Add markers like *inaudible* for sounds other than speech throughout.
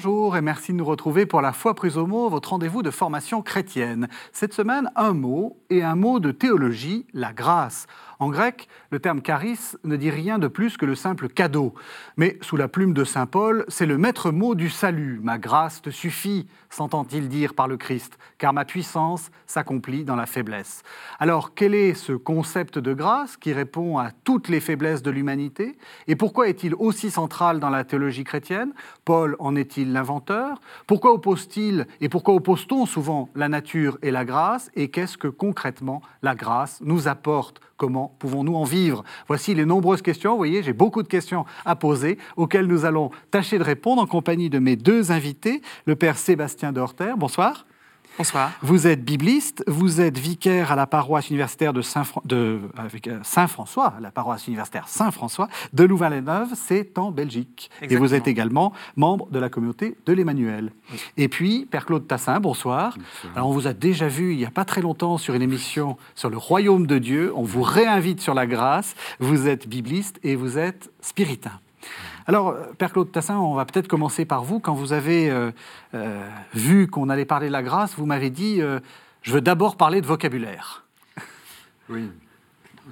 Bonjour et merci de nous retrouver pour la foi prise au mot, votre rendez-vous de formation chrétienne. Cette semaine, un mot et un mot de théologie, la grâce. En grec, le terme charis ne dit rien de plus que le simple cadeau. Mais sous la plume de Saint Paul, c'est le maître mot du salut. Ma grâce te suffit, s'entend-il dire par le Christ, car ma puissance s'accomplit dans la faiblesse. Alors, quel est ce concept de grâce qui répond à toutes les faiblesses de l'humanité? Et pourquoi est-il aussi central dans la théologie chrétienne? Paul en est-il l'inventeur? Pourquoi oppose-t-il et pourquoi oppose-t-on souvent la nature et la grâce? Et qu'est-ce que concrètement la grâce nous apporte? Pouvons-nous en vivre? Voici les nombreuses questions. Vous voyez, j'ai beaucoup de questions à poser auxquelles nous allons tâcher de répondre en compagnie de mes deux invités, le père Sébastien Dorter. Bonsoir. Bonsoir. Vous êtes bibliste, vous êtes vicaire à la paroisse universitaire de euh, Saint-François, la paroisse universitaire Saint-François de Louvain-la-Neuve, c'est en Belgique. Et vous êtes également membre de la communauté de l'Emmanuel. Et puis, Père Claude Tassin, bonsoir. Alors, on vous a déjà vu il n'y a pas très longtemps sur une émission sur le royaume de Dieu. On vous réinvite sur la grâce. Vous êtes bibliste et vous êtes spiritain. Alors, Père Claude Tassin, on va peut-être commencer par vous. Quand vous avez euh, euh, vu qu'on allait parler de la grâce, vous m'avez dit euh, Je veux d'abord parler de vocabulaire. *laughs* Oui.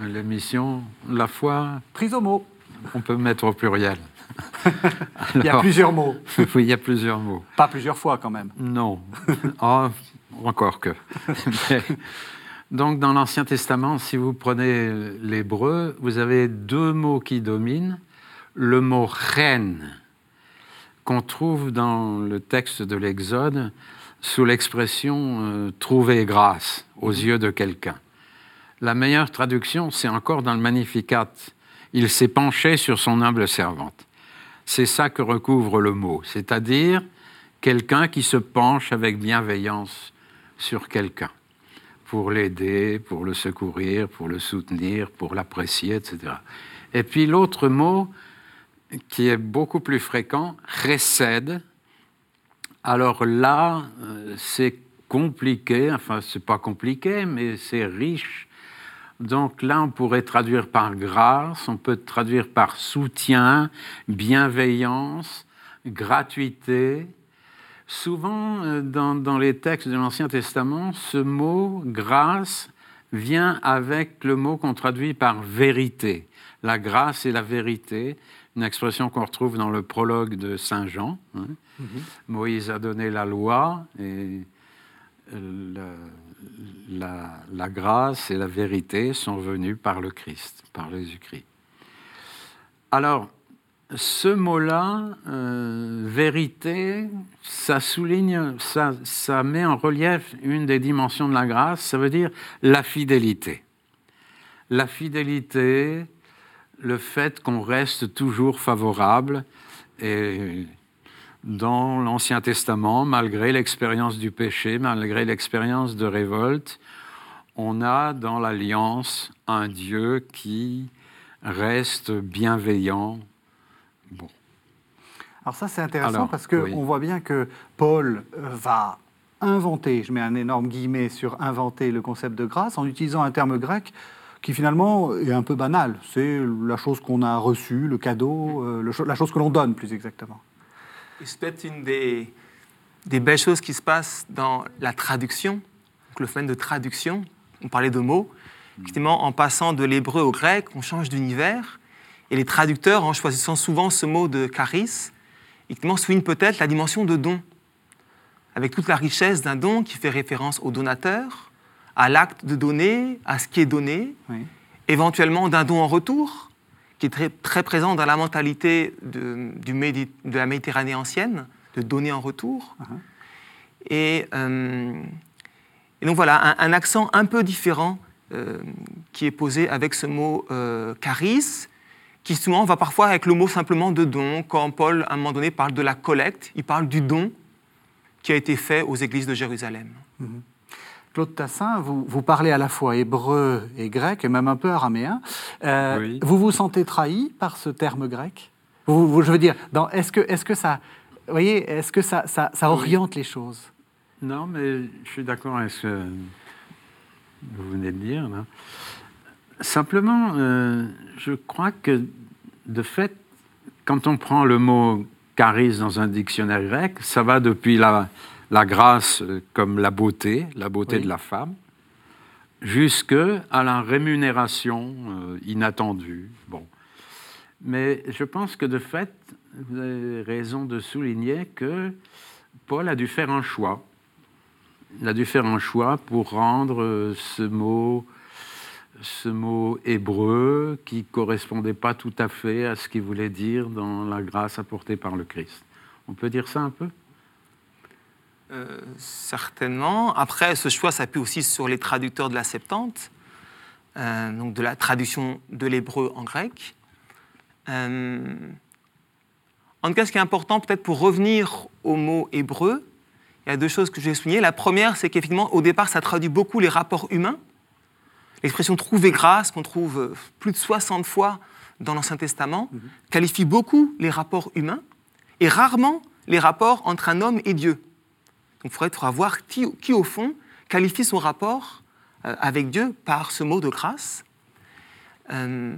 L'émission, la foi. Prise au mot. On peut mettre au pluriel. *laughs* il y a plusieurs mots. *laughs* oui, il y a plusieurs mots. Pas plusieurs fois quand même. Non. oh, encore que. donc, dans l'Ancien Testament, si vous prenez l'hébreu, vous avez deux mots qui dominent le mot reine qu'on trouve dans le texte de l'Exode sous l'expression euh, trouver grâce aux yeux de quelqu'un. La meilleure traduction, c'est encore dans le Magnificat. Il s'est penché sur son humble servante. C'est ça que recouvre le mot, c'est-à-dire quelqu'un qui se penche avec bienveillance sur quelqu'un pour l'aider, pour le secourir, pour le soutenir, pour l'apprécier, etc. Et puis l'autre mot, qui est beaucoup plus fréquent, récède. Alors là, euh, c'est compliqué, enfin, c'est pas compliqué, mais c'est riche. Donc là, on pourrait traduire par grâce, on peut traduire par soutien, bienveillance, gratuité. Souvent, euh, dans, dans les textes de l'Ancien Testament, ce mot grâce vient avec le mot qu'on traduit par vérité. La grâce et la vérité, une expression qu'on retrouve dans le prologue de Saint Jean. Hein. Mhm. Moïse a donné la loi et euh, la, grâce et la vérité sont venues par le Christ, par Jésus-Christ. Alors, ce mot-là, euh, vérité, ça souligne, ça, ça met en relief une des dimensions de la grâce, ça veut dire la fidélité. La fidélité, le fait qu'on reste toujours favorable et dans l'Ancien Testament, malgré l'expérience du péché, malgré l'expérience de révolte, on a dans l'Alliance un Dieu qui reste bienveillant. Bon. Alors ça c'est intéressant parce qu'on voit bien que Paul va inventer, je mets un énorme guillemet sur inventer le concept de grâce en utilisant un terme grec qui finalement est un peu banal. C'est la chose qu'on a reçue, le cadeau, euh, la chose que l'on donne plus exactement. C'est peut-être une des, des, belles choses qui se passent dans la traduction, donc le phénomène de traduction. On parlait de mots. Effectivement, en passant de l'hébreu au grec, on change d'univers. Et les traducteurs, en choisissant souvent ce mot de charis, effectivement, soulignent peut-être la dimension de don, avec toute la richesse d'un don qui fait référence au donateur, à l'acte de donner, à ce qui est donné, éventuellement d'un don en retour, qui est très, très présent dans la mentalité de, du de la Méditerranée ancienne, de donner en retour. Uh-huh. et, euh, et, donc voilà, un, accent un peu différent euh, qui est posé avec ce mot euh, charis, qui souvent va parfois avec le mot simplement de don. Quand Paul, à un moment donné, parle de la collecte, il parle du don qui a été fait aux églises de Jérusalem. Uh-huh. Claude Tassin, vous, vous, parlez à la fois hébreu et grec, et même un peu araméen. Euh, vous vous sentez trahi par ce terme grec? Vous, Je veux dire, est-ce que, est que ça, voyez, est-ce que ça, ça, oriente les choses? Non, mais je suis d'accord avec ce que vous venez de dire. Simplement, euh, je crois que de fait, quand on prend le mot charis dans un dictionnaire grec, ça va depuis la, la grâce euh, comme la beauté, la beauté Oui. de la femme, jusque à la rémunération euh, inattendue. Bon. Mais je pense que de fait, vous avez raison de souligner que Paul a dû faire un choix. Il a dû faire un choix pour rendre euh, ce mot, ce mot hébreu qui correspondait pas tout à fait à ce qu'il voulait dire dans la grâce apportée par le Christ. On peut dire ça un peu? Euh, certainement. Après, ce choix s'appuie aussi sur les traducteurs de la Septante, euh, donc de la traduction de l'hébreu en grec. Euh, en tout cas, ce qui est important, peut-être pour revenir au mot hébreu, il y a deux choses que je vais souligner. La première, c'est qu'effectivement, au départ, ça traduit beaucoup les rapports humains. L'expression trouver grâce, qu'on trouve plus de 60 fois dans l'Ancien Testament, qualifie beaucoup les rapports humains et rarement les rapports entre un homme et Dieu. Donc il faudrait faudra voir qui, qui, au fond, qualifie son rapport euh, avec Dieu par ce mot de grâce. Euh,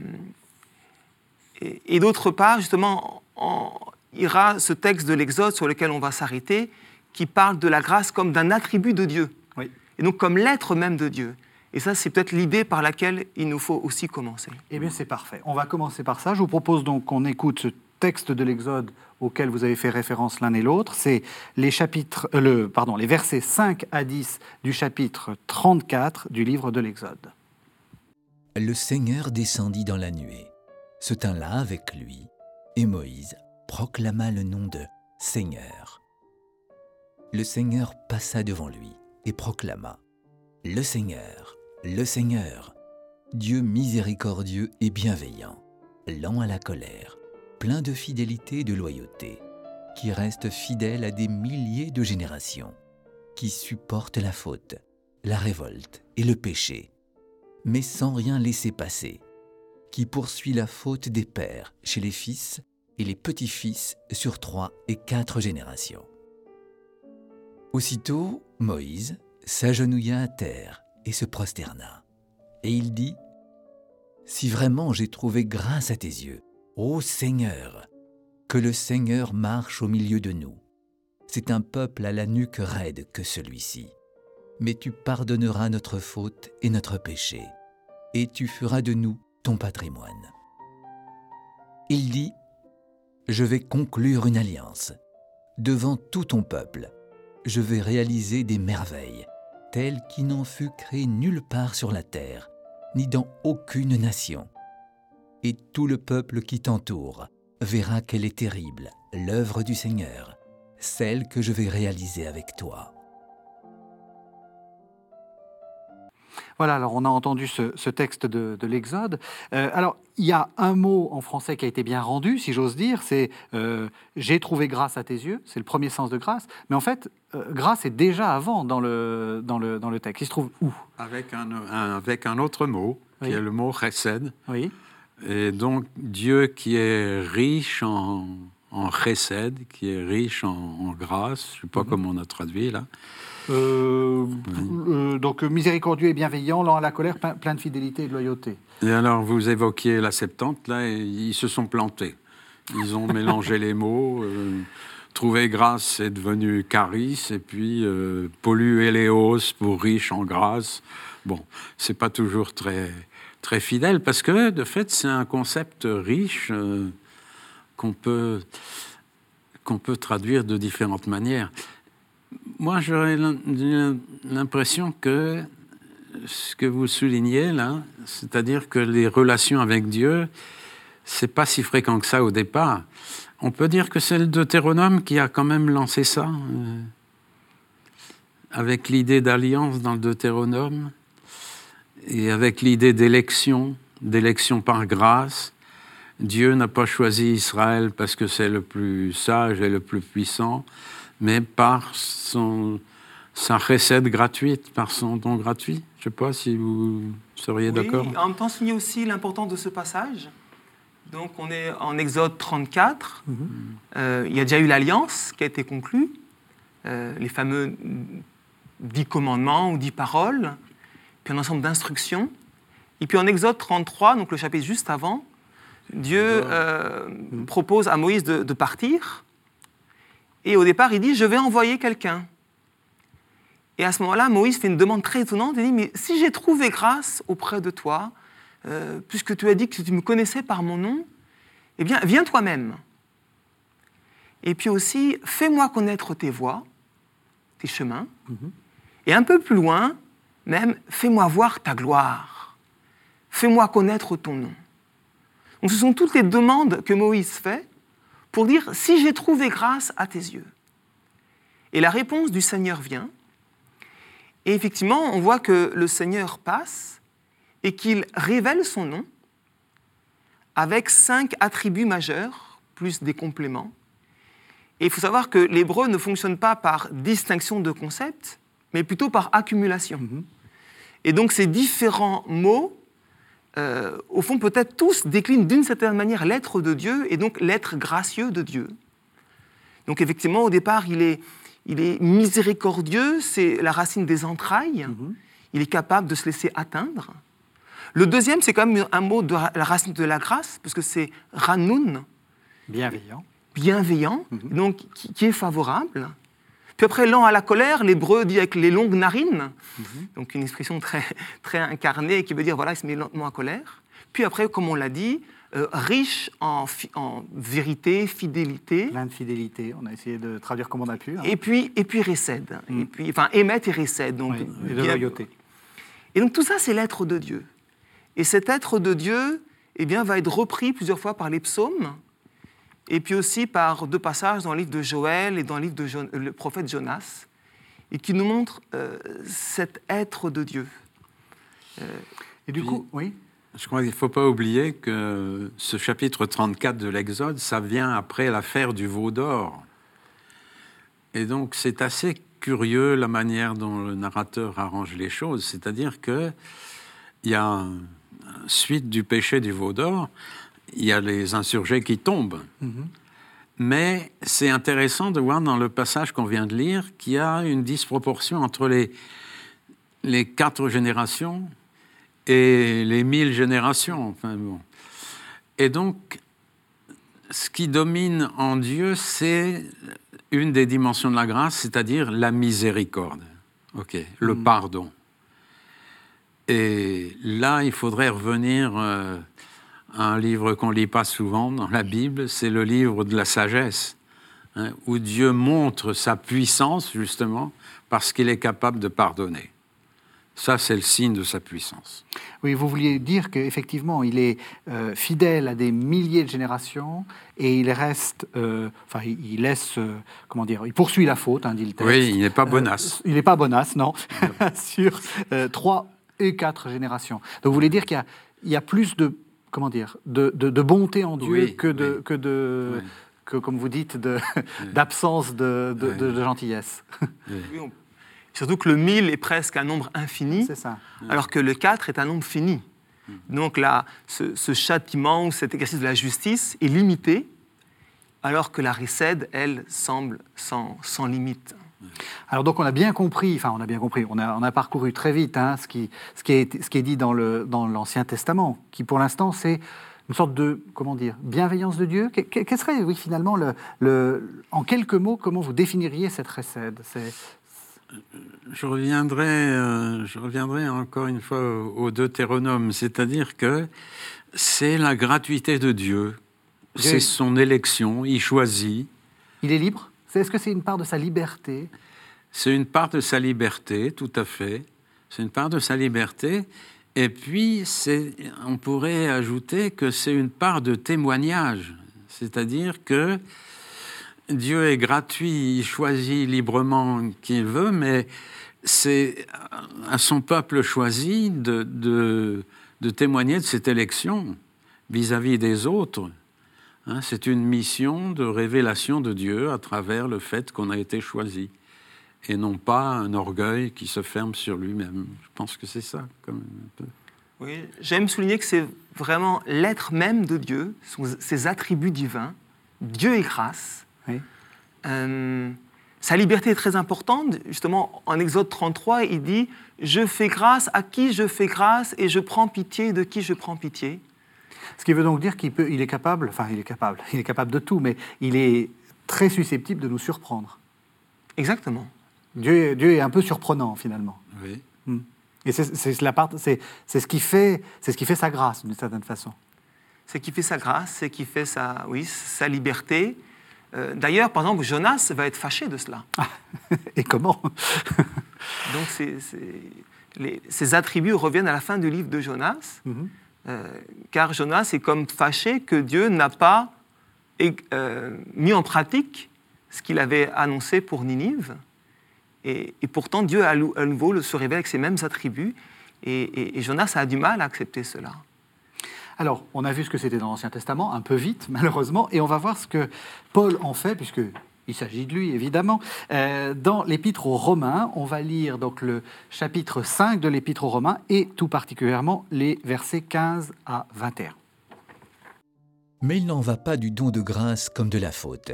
et et d'autre part, justement, en- il y aura ce texte de l'Exode sur lequel on va s'arrêter, qui parle de la grâce comme d'un attribut de Dieu, Oui. et donc comme l'être même de Dieu. Et ça, c'est peut-être l'idée par laquelle il nous faut aussi commencer. Eh bien, c'est parfait. On va commencer par ça. Je vous propose donc qu'on écoute ce texte de l'Exode auquel vous avez fait référence l'un et l'autre. C'est les euh, versets 5 à 10 du chapitre 34 du livre de l'Exode. Le Seigneur descendit dans la nuée, se tint là avec lui, et Moïse proclama le nom de Seigneur. Le Seigneur passa devant lui et proclama Le Seigneur, le Seigneur, Dieu miséricordieux et bienveillant, lent à la colère, plein de fidélité et de loyauté, qui reste fidèle à des milliers de générations, qui supporte la faute, la révolte et le péché mais sans rien laisser passer, qui poursuit la faute des pères chez les fils et les petits-fils sur trois et quatre générations. Aussitôt, Moïse s'agenouilla à terre et se prosterna. Et il dit, Si vraiment j'ai trouvé grâce à tes yeux, ô Seigneur, que le Seigneur marche au milieu de nous. C'est un peuple à la nuque raide que celui-ci mais tu pardonneras notre faute et notre péché, et tu feras de nous ton patrimoine. Il dit, Je vais conclure une alliance. Devant tout ton peuple, je vais réaliser des merveilles, telles qui n'en fut créé nulle part sur la terre, ni dans aucune nation. Et tout le peuple qui t'entoure verra qu'elle est terrible, l'œuvre du Seigneur, celle que je vais réaliser avec toi. Voilà, alors on a entendu ce, ce texte de, de l'Exode. Euh, alors, il y a un mot en français qui a été bien rendu, si j'ose dire, c'est euh, J'ai trouvé grâce à tes yeux, c'est le premier sens de grâce. Mais en fait, euh, grâce est déjà avant dans le, dans le, dans le texte. Il se trouve où? Avec un, un- avec un autre mot, Oui. qui est le mot chesed. Oui, Et donc, Dieu qui est riche en, en qui est riche en, en grâce, je ne sais pas comment on a traduit là. Euh, euh, donc miséricordieux et bienveillant, lent à la colère, plein, de fidélité et de loyauté. Et alors, vous évoquiez la Septante, là, et ils se sont plantés. Ils ont mélangé *laughs* les mots. euh, trouver grâce, c'est devenu charis, et puis euh, polluéléos pour riche en grâce. Bon, c'est pas toujours très, très fidèle, parce que, de fait, c'est un concept riche euh, qu'on peut, qu'on peut traduire de différentes manières. Moi, j'aurais l'im- l'impression que ce que vous soulignez là, c'est-à-dire que les relations avec Dieu, c'est pas si fréquent que ça au départ. On peut dire que c'est le Deutéronome qui a quand même lancé ça, euh, avec l'idée d'alliance dans le Deutéronome, et avec l'idée d'élection, d'élection par grâce. Dieu n'a pas choisi Israël parce que c'est le plus sage et le plus puissant, mais par son, sa recette gratuite, par son don gratuit. Je ne sais pas si vous seriez Oui, d'accord. En même temps, souligner aussi l'importance de ce passage. Donc, on est en Exode 34. Euh, il y a déjà eu l'alliance qui a été conclue, euh, les fameux dix commandements ou dix paroles, puis un ensemble d'instructions. Et puis en Exode 33, donc le chapitre juste avant, Dieu euh, propose à Moïse de, de partir Et au départ, il dit, je vais envoyer quelqu'un. Et à ce moment-là, Moïse fait une demande très étonnante. Il dit, mais si j'ai trouvé grâce auprès de toi, euh, puisque tu as dit que tu me connaissais par mon nom, eh bien, viens toi-même. Et puis aussi, fais-moi connaître tes voies, tes chemins. Et un peu plus loin, même, fais-moi voir ta gloire. Fais-moi connaître ton nom. Donc ce sont toutes les demandes que Moïse fait pour dire si j'ai trouvé grâce à tes yeux. Et la réponse du Seigneur vient. Et effectivement, on voit que le Seigneur passe et qu'il révèle son nom avec cinq attributs majeurs, plus des compléments. Et il faut savoir que l'hébreu ne fonctionne pas par distinction de concepts, mais plutôt par accumulation. Et donc ces différents mots, euh, au fond, peut-être tous déclinent d'une certaine manière l'être de Dieu et donc l'être gracieux de Dieu. Donc effectivement, au départ, il est, il est miséricordieux, c'est la racine des entrailles. Il est capable de se laisser atteindre. Le deuxième, c'est quand même un mot de la racine de la grâce, parce que c'est ranoun, Bienveillant. bienveillant, donc qui, qui est favorable. Puis après, lent à la colère, l'hébreu dit avec les longues narines, donc une expression très, *laughs* très incarnée qui veut dire voilà, il se met lentement à colère. Puis après, comme on l'a dit, euh, riche en, en vérité, fidélité, Plein de fidélité. On a essayé de traduire comme on a pu. hein. et puis, et puis récède. Et puis, enfin, émettre et récède. Donc, Oui, et de loyauté. Et donc tout ça, c'est l'être de Dieu. Et cet être de Dieu eh bien, va être repris plusieurs fois par les psaumes, et puis aussi par deux passages dans le livre de Joël et dans le livre de Jo- le prophète Jonas, et qui nous montrent euh, cet être de Dieu. Et du Puis- coup, oui. Je crois qu'il ne faut pas oublier que ce chapitre 34 de l'Exode, ça vient après l'affaire du veau d'or. Et donc c'est assez curieux la manière dont le narrateur arrange les choses. C'est-à-dire que il y a, un- suite du péché du veau d'or, il y a les insurgés qui tombent. Mais c'est intéressant de voir dans le passage qu'on vient de lire qu'il y a une disproportion entre les, les quatre générations et les mille générations. Enfin, bon. Et donc, ce qui domine en Dieu, c'est une des dimensions de la grâce, c'est-à-dire la miséricorde, ok, le pardon. Et là, il faudrait revenir euh, un livre qu'on lit pas souvent dans la Bible, c'est le livre de la sagesse, hein, où Dieu montre sa puissance justement parce qu'il est capable de pardonner. Ça, c'est le signe de sa puissance. Oui, vous vouliez dire qu'effectivement, il est euh, fidèle à des milliers de générations et il reste, euh, enfin, il, laisse, euh, comment dire, il poursuit la faute, hein, dit le texte. Oui, il n'est pas bonasse. il n'est pas bonasse, non, *laughs* sur trois et quatre générations. Donc, vous voulez dire qu'il y a plus de, comment dire, de, de- de bonté en Dieu Oui, que de, oui. que de, Oui. que, comme vous dites, de- *laughs* d'absence de, de- gentillesse. *laughs* Oui, on- Surtout que le 1000 est presque un nombre infini, ça. alors que le 4 est un nombre fini. Hmm. Donc là, ce, ce châtiment ou cet exercice de la justice est limité, alors que la récède, elle, semble sans, sans limite. Alors donc on a bien compris, enfin on a bien compris, on a, on a parcouru très vite hein, ce, qui, ce, qui est, ce qui est dit dans l'Ancien Testament, qui pour l'instant c'est une sorte de, comment dire, bienveillance de Dieu. Que- que- Quel serait, oui, finalement, le, le- en quelques mots, comment vous définiriez cette récède C'est- Je reviendrai, euh, je reviendrai encore une fois au, au Deutéronome, c'est-à-dire que c'est la gratuité de Dieu- c'est son élection, il choisit, Il est libre? Est-ce que c'est une part de sa liberté? C'est une part de sa liberté, tout à fait, c'est une part de sa liberté, et puis on pourrait ajouter que c'est une part de témoignage, c'est-à-dire que Dieu est gratuit, il choisit librement qui il veut, mais c'est à son peuple choisi de témoigner de cette élection vis-à-vis des autres. Hein, c'est une mission de révélation de Dieu à travers le fait qu'on a été choisi, et non pas un orgueil qui se ferme sur lui-même. Je pense que c'est ça, quand même, un peu. Oui, J'aime souligner que c'est vraiment l'être même de Dieu, ses attributs divins. Dieu est grâce. Oui. Euh, sa liberté est très importante. Justement, en Exode 33, il dit Je fais grâce à qui je fais grâce et je prends pitié de qui je prends pitié. Ce qui veut donc dire qu'il peut, il est capable, enfin il est capable, il est capable de tout, mais il est très susceptible de nous surprendre. Exactement. Dieu, est- Dieu est un peu surprenant finalement. Oui. Et c'est c'est la part- c'est- c'est ce, qui fait- c'est ce qui fait sa grâce d'une certaine façon. C'est qui fait sa grâce, c'est qui fait sa, oui, sa liberté. Euh, D'ailleurs, par exemple, Jonas va être fâché de cela. *laughs* Et comment? Donc, c'est- c'est- les- ces attributs reviennent à la fin du livre de Jonas, Mhm. Euh, car Jonas est comme fâché que Dieu n'a pas euh, mis en pratique ce qu'il avait annoncé pour Ninive. Et, pourtant, Dieu à, nouveau se révèle avec ses mêmes attributs. Et, et- et Jonas a du mal à accepter cela. Alors, on a vu ce que c'était dans l'Ancien Testament, un peu vite, malheureusement, et on va voir ce que Paul en fait, puisque il s'agit de lui, évidemment. Euh, dans l'Épître aux Romains, on va lire donc le chapitre 5 de l'Épître aux Romains, et tout particulièrement les versets 15 à 21. Mais il n'en va pas du don de grâce comme de la faute.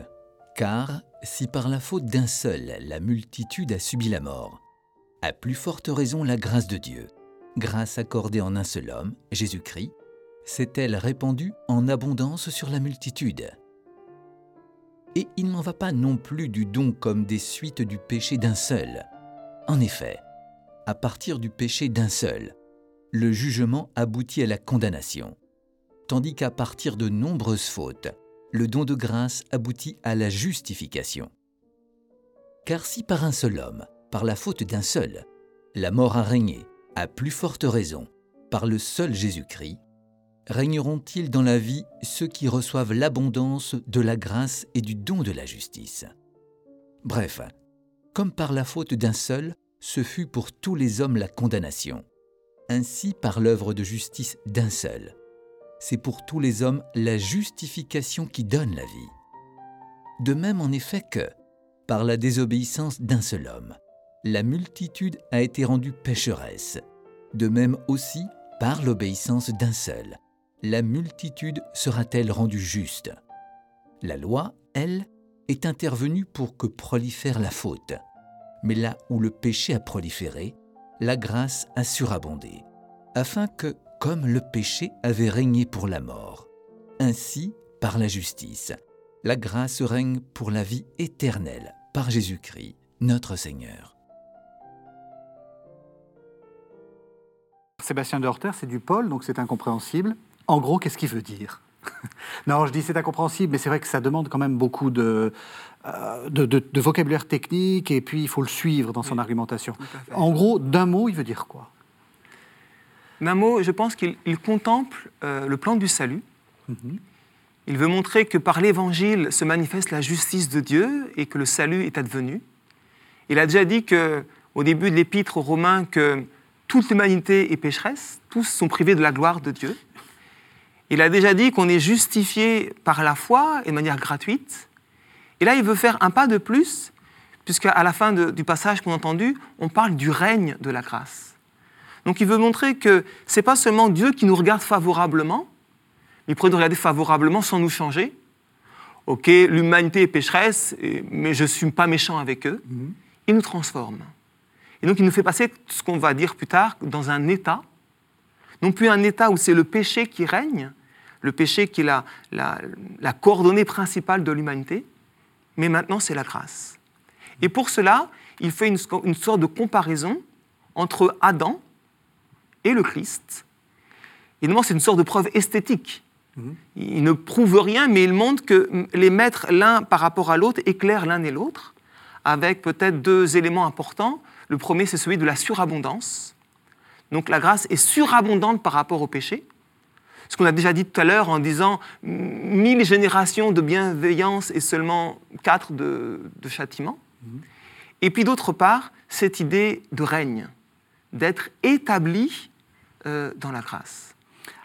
Car si par la faute d'un seul la multitude a subi la mort, à plus forte raison la grâce de Dieu, grâce accordée en un seul homme, Jésus-Christ, s'est-elle répandue en abondance sur la multitude. Et il n'en va pas non plus du don comme des suites du péché d'un seul. En effet, à partir du péché d'un seul, le jugement aboutit à la condamnation tandis qu'à partir de nombreuses fautes, le don de grâce aboutit à la justification. Car si par un seul homme, par la faute d'un seul, la mort a régné, à plus forte raison, par le seul Jésus-Christ, régneront-ils dans la vie ceux qui reçoivent l'abondance de la grâce et du don de la justice? Bref, comme par la faute d'un seul, ce fut pour tous les hommes la condamnation, ainsi par l'œuvre de justice d'un seul, c'est pour tous les hommes la justification qui donne la vie. De même en effet que, par la désobéissance d'un seul homme, la multitude a été rendue pécheresse. De même aussi, par l'obéissance d'un seul, la multitude sera-t-elle rendue juste? La loi, elle, est intervenue pour que prolifère la faute. Mais là où le péché a proliféré, la grâce a surabondé, afin que, comme le péché avait régné pour la mort, ainsi, par la justice, la grâce règne pour la vie éternelle par Jésus-Christ, notre Seigneur. Sébastien de c'est du Paul, donc c'est incompréhensible. En gros, qu'est-ce qu'il veut dire? *laughs* Non, je dis c'est incompréhensible, mais c'est vrai que ça demande quand même beaucoup de, euh, de, de- de vocabulaire technique, et puis il faut le suivre dans son argumentation. En gros, d'un mot, il veut dire quoi? D'un mot, je pense qu'il il contemple euh, le plan du salut. Il veut montrer que par l'évangile se manifeste la justice de Dieu et que le salut est advenu. Il a déjà dit que, au début de l'épître aux Romains que toute l'humanité est pécheresse, tous sont privés de la gloire de Dieu. Il a déjà dit qu'on est justifié par la foi et de manière gratuite. Et là, il veut faire un pas de plus, puisqu'à la fin de- du passage qu'on a entendu, on parle du règne de la grâce. Donc il veut montrer que ce n'est pas seulement Dieu qui nous regarde favorablement, il pourrait nous regarder favorablement sans nous changer. Ok, l'humanité est pécheresse, mais je ne suis pas méchant avec eux. Il nous transforme. Et donc il nous fait passer ce qu'on va dire plus tard dans un état, non plus un état où c'est le péché qui règne, le péché qui est la, la, la coordonnée principale de l'humanité, mais maintenant c'est la grâce. Et pour cela, il fait une, une sorte de comparaison entre Adam et le Christ. Évidemment, c'est une sorte de preuve esthétique. Il ne prouve rien, mais il montre que les mettre l'un par rapport à l'autre éclairent l'un et l'autre, avec peut-être deux éléments importants. Le premier, c'est celui de la surabondance. Donc la grâce est surabondante par rapport au péché. Ce qu'on a déjà dit tout à l'heure en disant mille générations de bienveillance et seulement quatre de, de châtiment. Et puis d'autre part, cette idée de règne, d'être établi euh, dans la grâce.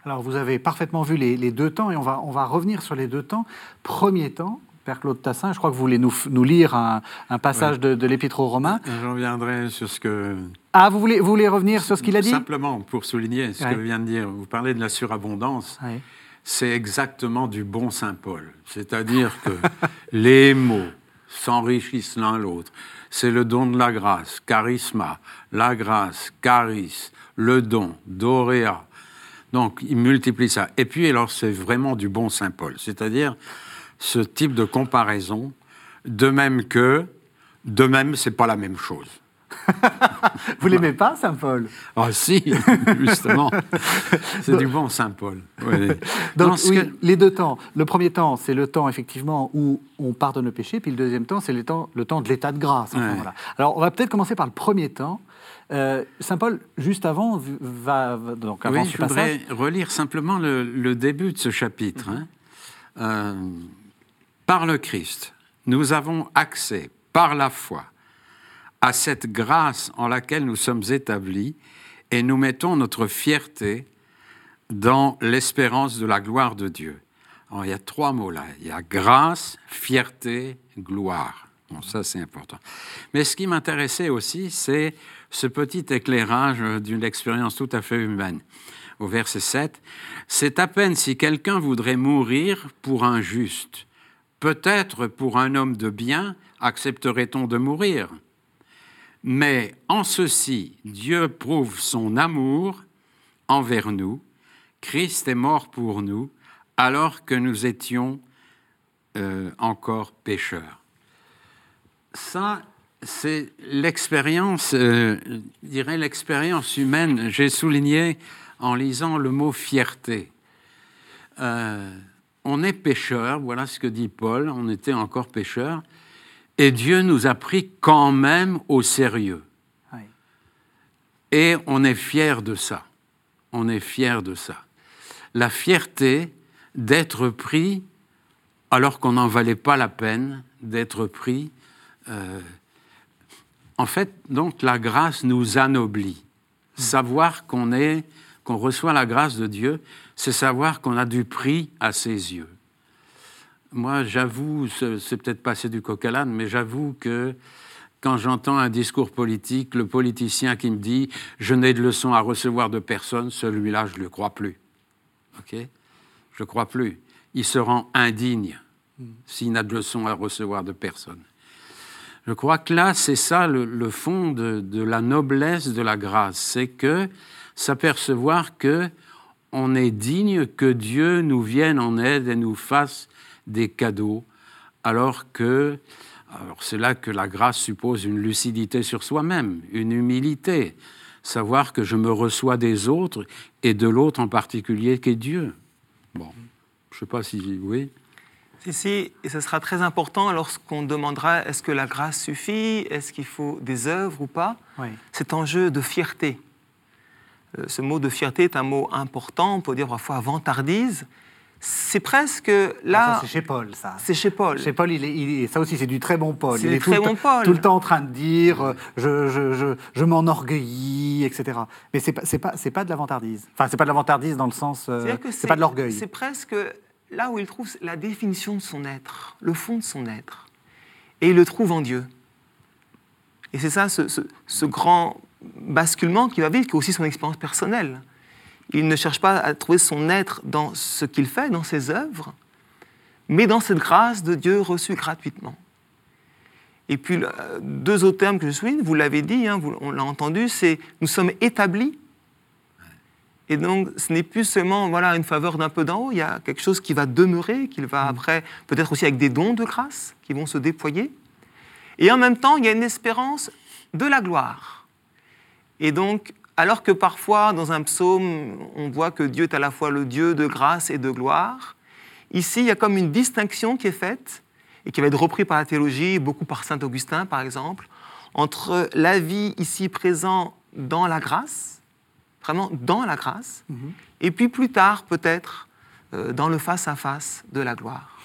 Alors, vous avez parfaitement vu les, les deux temps, et on va, on va revenir sur les deux temps. Premier temps, Père Claude Tassin, je crois que vous voulez nous, lire un, un passage de, de l'Épître aux Romains. Je reviendrai sur ce que. Ah, vous voulez, vous voulez revenir sur ce qu'il a dit? Simplement pour souligner ce Ouais. que vient de dire. Vous parlez de la surabondance. C'est exactement du bon Saint Paul. C'est-à-dire que *laughs* les mots s'enrichissent l'un l'autre. C'est le don de la grâce, charisma, la grâce, charis, le don, doréa. Donc, il multiplie ça. Et puis, alors, c'est vraiment du bon Saint Paul. C'est-à-dire ce type de comparaison de même que, de même, c'est pas la même chose. Vous l'aimez pas, Saint Paul Ah si, justement. *laughs* c'est du bon Saint Paul. Oui. Donc, oui, que- les deux temps. Le premier temps, c'est le temps effectivement où on pardonne le péché, puis le deuxième temps, c'est le temps, le temps de l'état de grâce. Alors, on va peut-être commencer par le premier temps. Euh, Saint Paul, juste avant, va, va- donc avant Oui, ce je voudrais passage. relire simplement le, le début de ce chapitre. hein. Euh, par le Christ, nous avons accès, par la foi, à cette grâce en laquelle nous sommes établis et nous mettons notre fierté dans l'espérance de la gloire de Dieu. Il y a trois mots là. Il y a grâce, fierté, gloire. Bon, ça c'est important. Mais ce qui m'intéressait aussi, c'est ce petit éclairage d'une expérience tout à fait humaine. Au verset 7, c'est à peine si quelqu'un voudrait mourir pour un juste. Peut-être pour un homme de bien accepterait-on de mourir. Mais en ceci, Dieu prouve son amour envers nous. Christ est mort pour nous alors que nous étions euh, encore pécheurs. Ça, c'est l'expérience, euh, je dirais l'expérience humaine. J'ai souligné en lisant le mot fierté. Euh, on est pécheurs, voilà ce que dit Paul, on était encore pécheurs, et Dieu nous a pris quand même au sérieux. Oui. Et on est fier de ça. On est fier de ça. La fierté d'être pris alors qu'on n'en valait pas la peine d'être pris. euh, en fait, donc, la grâce nous anoblit. Savoir qu'on est, qu'on reçoit la grâce de Dieu, c'est savoir qu'on a du prix à ses yeux. Moi, j'avoue, c'est peut-être passer du coq à l'âne, mais j'avoue que quand j'entends un discours politique, le politicien qui me dit je n'ai de leçons à recevoir de personne, celui-là, je ne le crois plus. Ok? Je ne crois plus. Il se rend indigne s'il n'a de leçons à recevoir de personne. Je crois que là, c'est ça le, fond de la noblesse de la grâce, c'est que s'apercevoir que on est digne que Dieu nous vienne en aide et nous fasse des cadeaux, alors que alors c'est là que la grâce suppose une lucidité sur soi-même, une humilité, savoir que je me reçois des autres et de l'autre en particulier qui est Dieu. Bon, je ne sais pas si oui. Si, si, et ce sera très important lorsqu'on demandera est-ce que la grâce suffit, est-ce qu'il faut des œuvres ou pas? Oui. Cet enjeu de fierté. Euh, Ce mot de fierté est un mot important, on peut dire parfois vantardise. C'est presque Ah, là. ça, c'est chez Paul, ça. c'est chez Paul. Chez Paul, il est, il est- ça aussi, c'est du très bon Paul. C'est du très bon Paul. tout le temps en train de dire euh, je, je, je, je m'enorgueillis, etc. Mais c'est pas, pas, pas de la vantardise. Enfin, c'est pas de la vantardise dans le sens. euh, c'est pas de l'orgueil. C'est presque là où il trouve la définition de son être, le fond de son être. Et il le trouve en Dieu. Et c'est ça, ce, ce- ce grand basculement qu'il va vivre, qui est aussi son expérience personnelle. Il ne cherche pas à trouver son être dans ce qu'il fait, dans ses œuvres, mais dans cette grâce de Dieu reçue gratuitement. Et puis, le- deux autres termes que je souligne, vous l'avez dit, hein, vous- on l'a entendu, c'est nous sommes établis et donc, ce n'est plus seulement voilà, une faveur d'un peu d'en haut, il y a quelque chose qui va demeurer, qu'il va après, peut-être aussi avec des dons de grâce qui vont se déployer. Et en même temps, il y a une espérance de la gloire. Et donc, alors que parfois, dans un psaume, on voit que Dieu est à la fois le Dieu de grâce et de gloire, ici, il y a comme une distinction qui est faite, et qui va être reprise par la théologie, beaucoup par Saint Augustin, par exemple, entre la vie ici présent dans la grâce, vraiment dans la grâce, Mhm. et puis plus tard, peut-être, euh, dans le face-à-face de la gloire.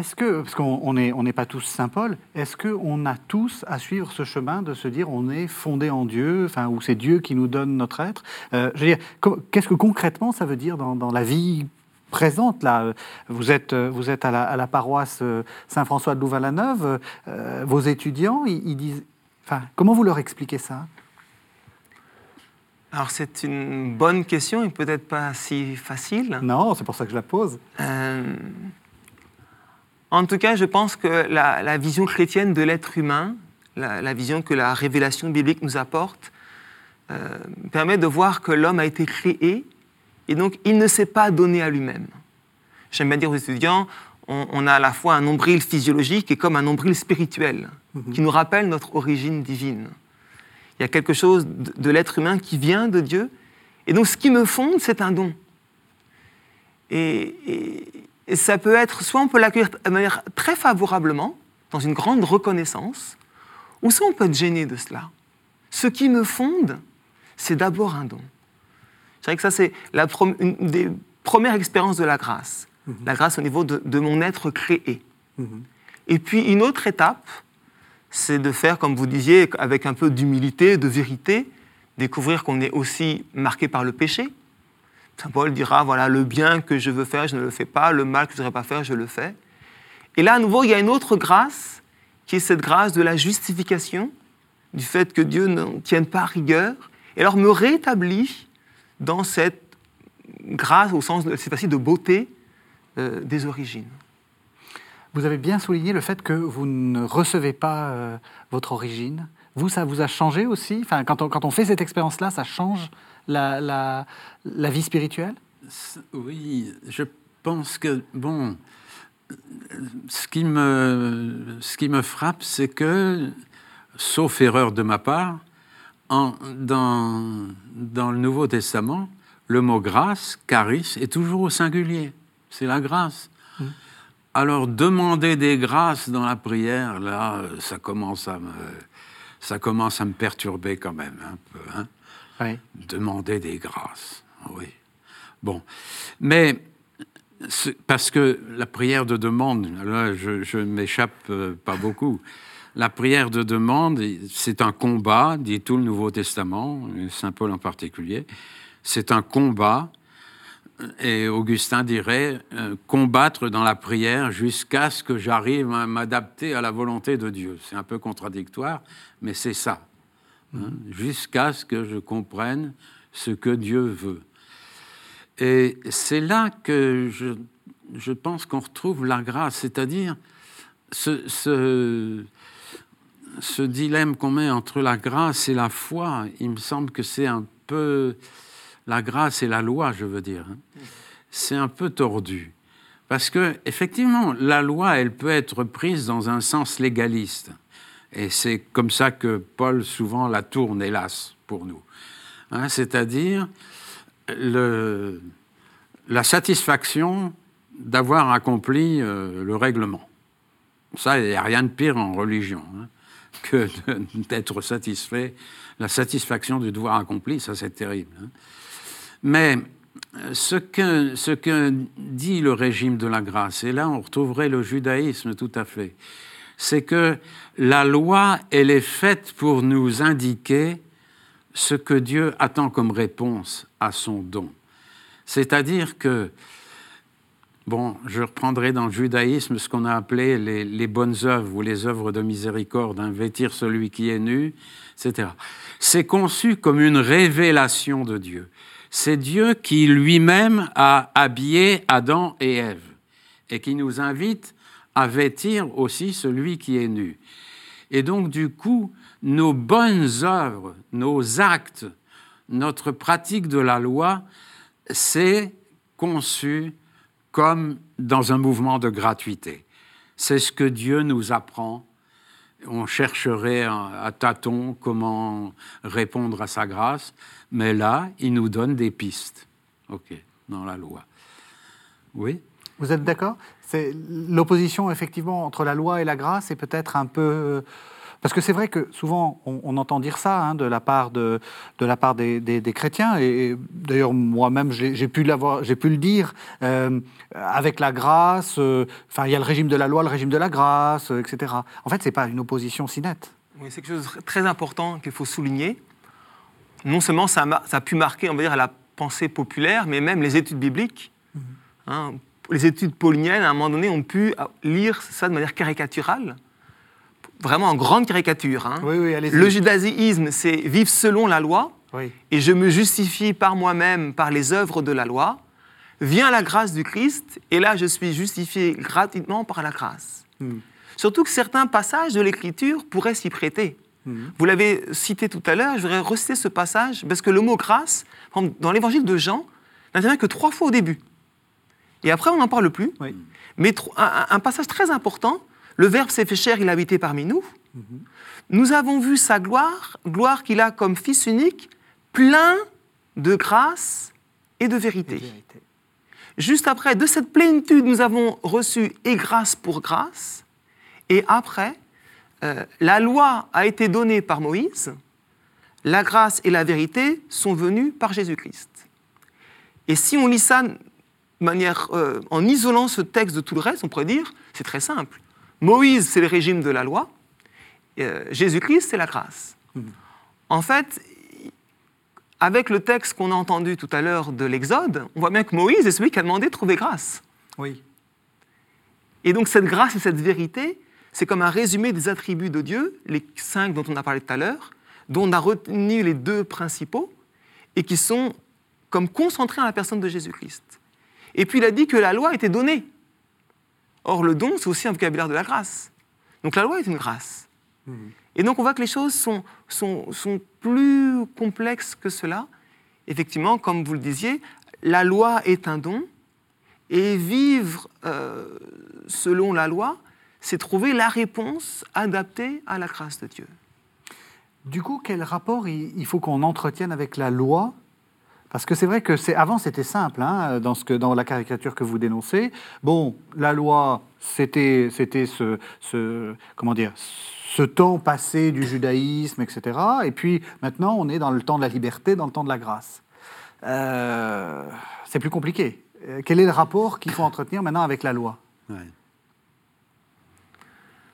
Est-ce que, parce qu'on on n'est on n'est pas tous Saint Paul, est-ce qu'on a tous à suivre ce chemin de se dire on est fondé en Dieu, enfin, ou c'est Dieu qui nous donne notre être? Euh, Je veux dire, qu'est-ce que concrètement ça veut dire dans, dans la vie présente là? Vous êtes, vous êtes à, la, à la paroisse euh, Saint-François de Louvain-la-Neuve, euh, vos étudiants, ils, ils disent. Enfin, comment vous leur expliquez ça? Alors c'est une bonne question et peut-être pas si facile. Non, c'est pour ça que je la pose. Euh, en tout cas, je pense que la, la vision chrétienne de l'être humain, la, la vision que la révélation biblique nous apporte, euh, permet de voir que l'homme a été créé et donc il ne s'est pas donné à lui-même. J'aime bien dire aux étudiants, on, on a à la fois un nombril physiologique et comme un nombril spirituel, qui nous rappelle notre origine divine. Il y a quelque chose de, de l'être humain qui vient de Dieu. Et donc ce qui me fonde, c'est un don. Et, et- et ça peut être, soit on peut l'accueillir de manière très favorablement, dans une grande reconnaissance, ou soit on peut être gêné de cela. Ce qui me fonde, c'est d'abord un don. Je dirais que ça, c'est la une des premières expériences de la grâce. La grâce au niveau de, de mon être créé. Et puis une autre étape, c'est de faire, comme vous disiez, avec un peu d'humilité, de vérité, découvrir qu'on est aussi marqué par le péché. Saint Paul dira, voilà, le bien que je veux faire, je ne le fais pas, le mal que je ne devrais pas faire, je le fais. Et là, à nouveau, il y a une autre grâce, qui est cette grâce de la justification, du fait que Dieu n'en tienne pas rigueur, et alors me rétablit dans cette grâce, au sens, c'est facile, de beauté euh, des origines. Vous avez bien souligné le fait que vous ne recevez pas euh, votre origine. Vous, ça vous a changé aussi? Enfin, quand, on, quand on fait cette expérience-là, ça change la, la- la vie spirituelle? Oui, je pense que, bon, ce qui me, ce qui me frappe, c'est que, sauf erreur de ma part, en- dans, dans le Nouveau Testament, le mot grâce, charis, est toujours au singulier. C'est la grâce. Alors, demander des grâces dans la prière, là, ça commence à me, ça commence à me perturber quand même un peu. hein. Oui. Demander des grâces, oui. Bon, mais parce que la prière de demande, là, je, je m'échappe euh, pas beaucoup. La prière de demande, c'est un combat, dit tout le Nouveau Testament, Saint Paul en particulier. C'est un combat, et Augustin dirait euh, combattre dans la prière jusqu'à ce que j'arrive à m'adapter à la volonté de Dieu. C'est un peu contradictoire, mais c'est ça. hein, jusqu'à ce que je comprenne ce que Dieu veut. Et c'est là que je, je pense qu'on retrouve la grâce, c'est-à-dire ce, ce, ce dilemme qu'on met entre la grâce et la foi, il me semble que c'est un peu la grâce et la loi, je veux dire. hein. C'est un peu tordu. Parce que, effectivement, la loi, elle peut être prise dans un sens légaliste. Et c'est comme ça que Paul souvent la tourne, hélas, pour nous. Hein, C'est-à-dire la satisfaction d'avoir accompli euh, le règlement. Ça, il n'y a rien de pire en religion hein, que d'être satisfait. La satisfaction du devoir accompli, ça c'est terrible. Mais euh, ce que, dit le régime de la grâce, et là on retrouverait le judaïsme tout à fait, c'est que la loi, elle est faite pour nous indiquer ce que Dieu attend comme réponse à son don. C'est-à-dire que, bon, je reprendrai dans le judaïsme ce qu'on a appelé les, les bonnes œuvres ou les œuvres de miséricorde, hein, vêtir celui qui est nu, etc. C'est conçu comme une révélation de Dieu. C'est Dieu qui lui-même a habillé Adam et Ève et qui nous invite à vêtir aussi celui qui est nu. Et donc, du coup, nos bonnes œuvres, nos actes, notre pratique de la loi, c'est conçu comme dans un mouvement de gratuité. C'est ce que Dieu nous apprend. On chercherait à tâtons comment répondre à sa grâce, mais là, il nous donne des pistes. OK, dans la loi. Oui Vous êtes d'accord? L'opposition effectivement entre la loi et la grâce est peut-être un peu parce que c'est vrai que souvent on, on entend dire ça hein, de la part de, de la part des, des- des chrétiens. Et, et d'ailleurs moi-même j'ai pu le dire euh, avec la grâce euh, enfin il y a le régime de la loi le régime de la grâce euh, etc en fait c'est pas une opposition si nette. Oui, c'est quelque chose de très important qu'il faut souligner. Non seulement ça a, mar- ça a pu marquer, on va dire, la pensée populaire, mais même les études bibliques. Hein, les études pauliniennes, à un moment donné, ont pu lire ça de manière caricaturale, vraiment en grande caricature. hein. oui Le judaïsme, c'est vivre selon la loi, oui et je me justifie par moi-même, par les œuvres de la loi. Vient la grâce du Christ, et là, je suis justifié gratuitement par la grâce. Hmm. Surtout que certains passages de l'Écriture pourraient s'y prêter. Mhm. Vous l'avez cité tout à l'heure, je voudrais reciter ce passage, parce que le mot grâce, dans l'évangile de Jean, n'intervient que trois fois au début. Et après, on n'en parle plus. Oui. Mais un passage très important, le Verbe s'est fait chair, il a habité parmi nous. Nous avons vu sa gloire, gloire qu'il a comme Fils unique, plein de grâce et de vérité. Vérité. Juste après, de cette plénitude, nous avons reçu et grâce pour grâce. Et après, euh, la loi a été donnée par Moïse, la grâce et la vérité sont venues par Jésus-Christ. Et si on lit ça de manière, euh, en isolant ce texte de tout le reste, on pourrait dire, c'est très simple. Moïse, c'est le régime de la loi, euh, Jésus-Christ, c'est la grâce. En fait, avec le texte qu'on a entendu tout à l'heure de l'Exode, on voit bien que Moïse est celui qui a demandé de trouver grâce. Oui. Et donc cette grâce et cette vérité, c'est comme un résumé des attributs de Dieu, les cinq dont on a parlé tout à l'heure, dont on a retenu les deux principaux, et qui sont comme concentrés en la personne de Jésus-Christ. Et puis il a dit que la loi était donnée. Or le don, c'est aussi un vocabulaire de la grâce. Donc la loi est une grâce. Et donc on voit que les choses sont, sont, sont plus complexes que cela. Effectivement, comme vous le disiez, la loi est un don, et vivre euh, selon la loi, c'est trouver la réponse adaptée à la grâce de Dieu. Du coup, quel rapport il faut qu'on entretienne avec la loi Parce que c'est vrai que c'est avant c'était simple hein, dans ce que dans la caricature que vous dénoncez. Bon, la loi c'était c'était ce, ce comment dire ce temps passé du judaïsme, etc. Et puis maintenant on est dans le temps de la liberté, dans le temps de la grâce. Euh, c'est plus compliqué. Euh, Quel est le rapport qu'il faut entretenir maintenant avec la loi? Ouais.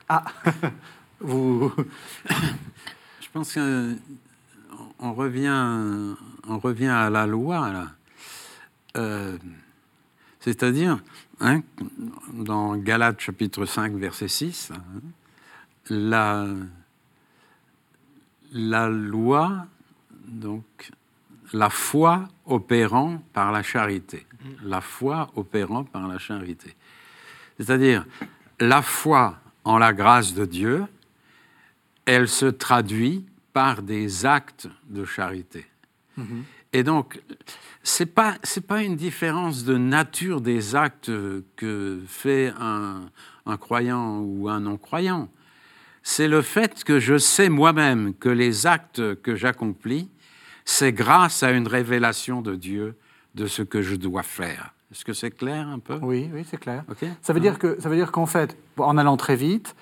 Ah, *laughs* vous. *coughs* Je pense qu'on on revient, on revient à la loi. Euh, C'est-à-dire, hein, dans Galates chapitre 5, verset 6, hein, la loi, donc la foi opérant par la charité. La foi opérant par la charité. C'est-à-dire, la foi en la grâce de Dieu, elle se traduit par des actes de charité. Et donc, ce n'est pas, c'est pas une différence de nature des actes que fait un, un croyant ou un non-croyant. C'est le fait que je sais moi-même que les actes que j'accomplis, c'est grâce à une révélation de Dieu de ce que je dois faire. Est-ce que c'est clair un peu? Oui, oui, c'est clair. Ok. Ça veut dire que ça veut dire qu'en fait, en allant très vite,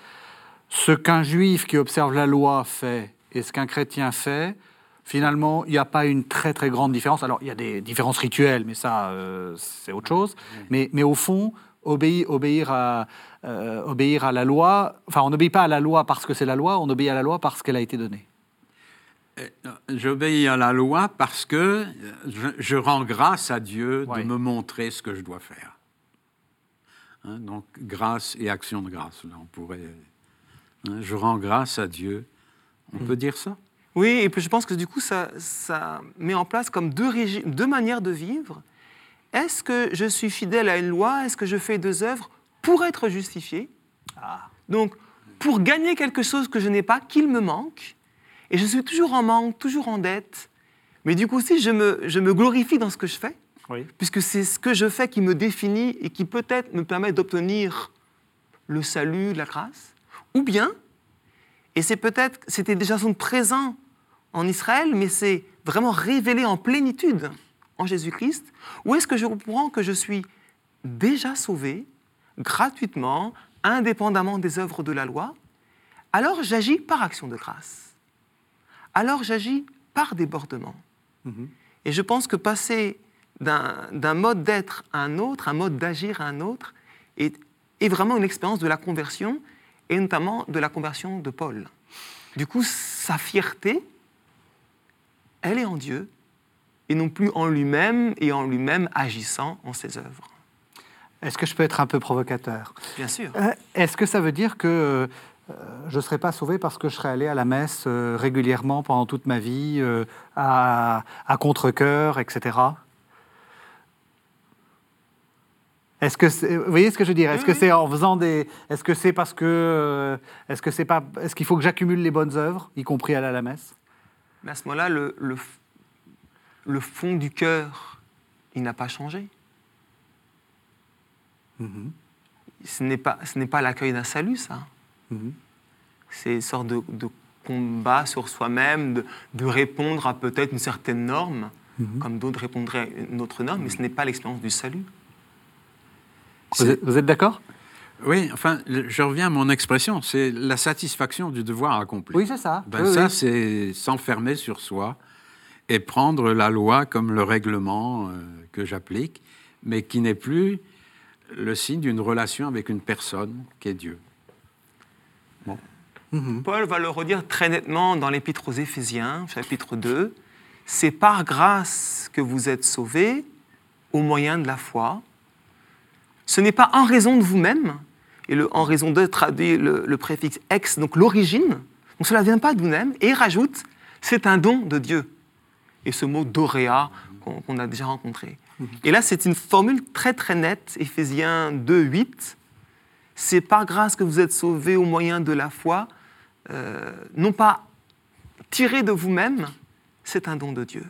ce qu'un juif qui observe la loi fait et ce qu'un chrétien fait, finalement, il n'y a pas une très très grande différence. Alors, il y a des différences rituelles, mais ça, euh, c'est autre chose. Mais, mais au fond, obéir, obéir, à, euh, obéir à la loi, enfin, on n'obéit pas à la loi parce que c'est la loi, on obéit à la loi parce qu'elle a été donnée. J'obéis à la loi parce que je, je rends grâce à Dieu Ouais. de me montrer ce que je dois faire. Hein, donc, grâce et action de grâce, là, on pourrait... hein, je rends grâce à Dieu. On peut dire ça? Oui, et puis je pense que du coup, ça, ça met en place comme deux, deux manières de vivre. Est-ce que je suis fidèle à une loi? Est-ce que je fais deux œuvres pour être justifié? Donc, pour gagner quelque chose que je n'ai pas, qu'il me manque, et je suis toujours en manque, toujours en dette, mais du coup, si je me, je me glorifie dans ce que je fais, Oui. puisque c'est ce que je fais qui me définit et qui peut-être me permet d'obtenir le salut, la grâce, ou bien, et c'est peut-être, c'était déjà son présent en Israël, mais c'est vraiment révélé en plénitude en Jésus-Christ, ou est-ce que je comprends que je suis déjà sauvé gratuitement, indépendamment des œuvres de la loi, alors j'agis par action de grâce. Alors j'agis par débordement. Et je pense que passer d'un d'un mode d'être à un autre, un mode d'agir à un autre, est, est vraiment une expérience de la conversion, et notamment de la conversion de Paul. Du coup, sa fierté, elle est en Dieu, et non plus en lui-même, et en lui-même agissant en ses œuvres. Est-ce que je peux être un peu provocateur? Bien sûr. Euh, Est-ce que ça veut dire que euh, je ne serai pas sauvé parce que je serai allé à la messe euh, régulièrement pendant toute ma vie, à, à contre-coeur, etc. Est-ce que vous voyez ce que je veux dire? Est-ce Oui, que oui. c'est en faisant des Est-ce que c'est parce que euh, Est-ce que c'est pas Est-ce qu'il faut que j'accumule les bonnes œuvres, y compris aller à la messe? Mais à ce moment-là, le, le, le fond du cœur, il n'a pas changé. Mhm. Ce n'est pas, pas l'accueil d'un salut, ça. Mhm. C'est une sorte de, de combat sur soi-même, de, de répondre à peut-être une certaine norme, Mhm. comme d'autres répondraient à une autre norme, mais ce n'est pas l'expérience du salut. Vous êtes, vous êtes d'accord? Oui, enfin, je reviens à mon expression, c'est la satisfaction du devoir accompli. Oui, c'est ça. Ben Oui, ça, oui. c'est s'enfermer sur soi et prendre la loi comme le règlement euh, que j'applique, mais qui n'est plus le signe d'une relation avec une personne qui est Dieu. Mhm. Paul va le redire très nettement dans l'Épître aux Éphésiens, chapitre 2. C'est par grâce que vous êtes sauvés au moyen de la foi. Ce n'est pas en raison de vous-même, et en raison de traduit le, préfixe ex, donc l'origine. Donc cela ne vient pas de vous-même. Et il rajoute, c'est un don de Dieu. Et ce mot doréa qu'on a déjà rencontré. Et là, c'est une formule très très nette, Éphésiens 2, 8. C'est par grâce que vous êtes sauvés au moyen de la foi, euh, non pas tiré de vous-même, c'est un don de Dieu.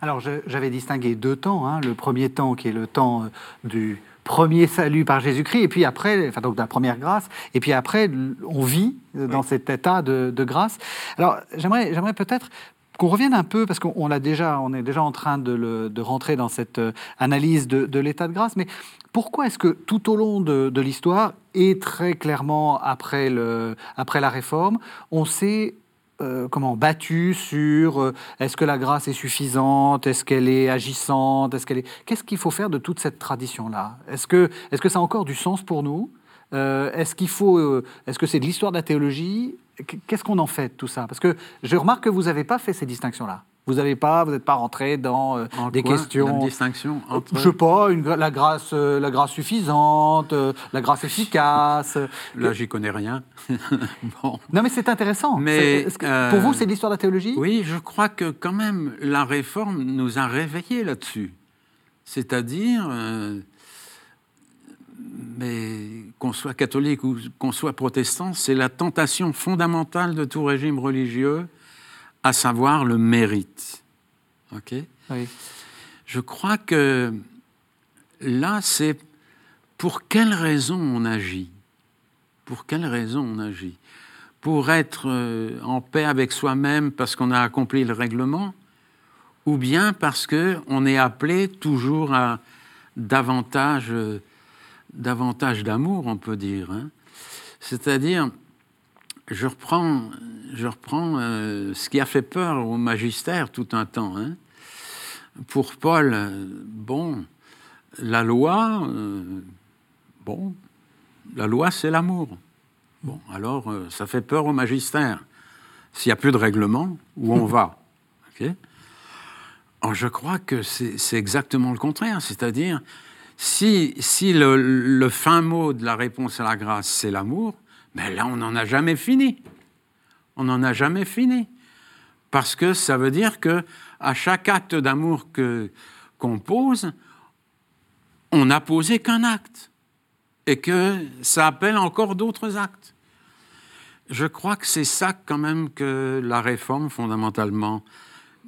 Alors, j'avais distingué deux temps. hein. Le premier temps qui est le temps euh, du premier salut par Jésus-Christ, et puis après, enfin donc la première grâce, et puis après, on vit dans Oui. cet état de, de grâce. Alors, j'aimerais, j'aimerais peut-être qu'on revienne un peu, parce qu'on on l'a déjà, on est déjà en train de, le- de rentrer dans cette euh, analyse de, de l'état de grâce, mais pourquoi est-ce que tout au long de, de l'histoire, et très clairement après, le, après la réforme, on s'est euh, comment battu sur euh, est-ce que la grâce est suffisante, est-ce qu'elle est agissante, est-ce qu'elle est qu'est-ce qu'il faut faire de toute cette tradition là Est-ce que est-ce que ça a encore du sens pour nous? Euh, Est-ce qu'il faut est-ce que c'est de l'histoire de la théologie? Qu- Qu'est-ce qu'on en fait de tout ça? Parce que je remarque que vous n'avez pas fait ces distinctions là. Vous n'avez pas, vous n'êtes pas rentré dans euh, des quoi questions. La distinction entre... Je sais pas, une, gra- la grâce, euh, la grâce suffisante, euh, la grâce efficace. euh, *laughs* Là, j'y connais rien. *laughs* bon. Non, mais c'est intéressant. Mais, euh, Pour vous, c'est l'histoire de la théologie? Oui, je crois que quand même la réforme nous a réveillés là-dessus. C'est-à-dire, euh, mais qu'on soit catholique ou qu'on soit protestant, c'est la tentation fondamentale de tout régime religieux, à savoir le mérite. Ok? Oui. Je crois que là, c'est pour quelle raison on agit? Pour quelle raison on agit? Pour être euh, en paix avec soi-même parce qu'on a accompli le règlement Ou bien parce qu'on est appelé toujours à davantage, euh, davantage d'amour, on peut dire hein? C'est-à-dire, je reprends, je reprends euh, ce qui a fait peur au magistère tout un temps. hein pour Paul, euh, bon, la loi, euh, bon, la loi, c'est l'amour. Bon, alors, euh, ça fait peur au magistère. S'il n'y a plus de règlement, où on va? *laughs* Ok Alors, je crois que c'est c'est exactement le contraire. C'est-à-dire, si, si le, le fin mot de la réponse à la grâce, c'est l'amour, mais là, on n'en a jamais fini. On n'en a jamais fini. Parce que ça veut dire que à chaque acte d'amour qu'on pose, on n'a posé qu'un acte et que ça appelle encore d'autres actes. Je crois que c'est ça quand même que la réforme fondamentalement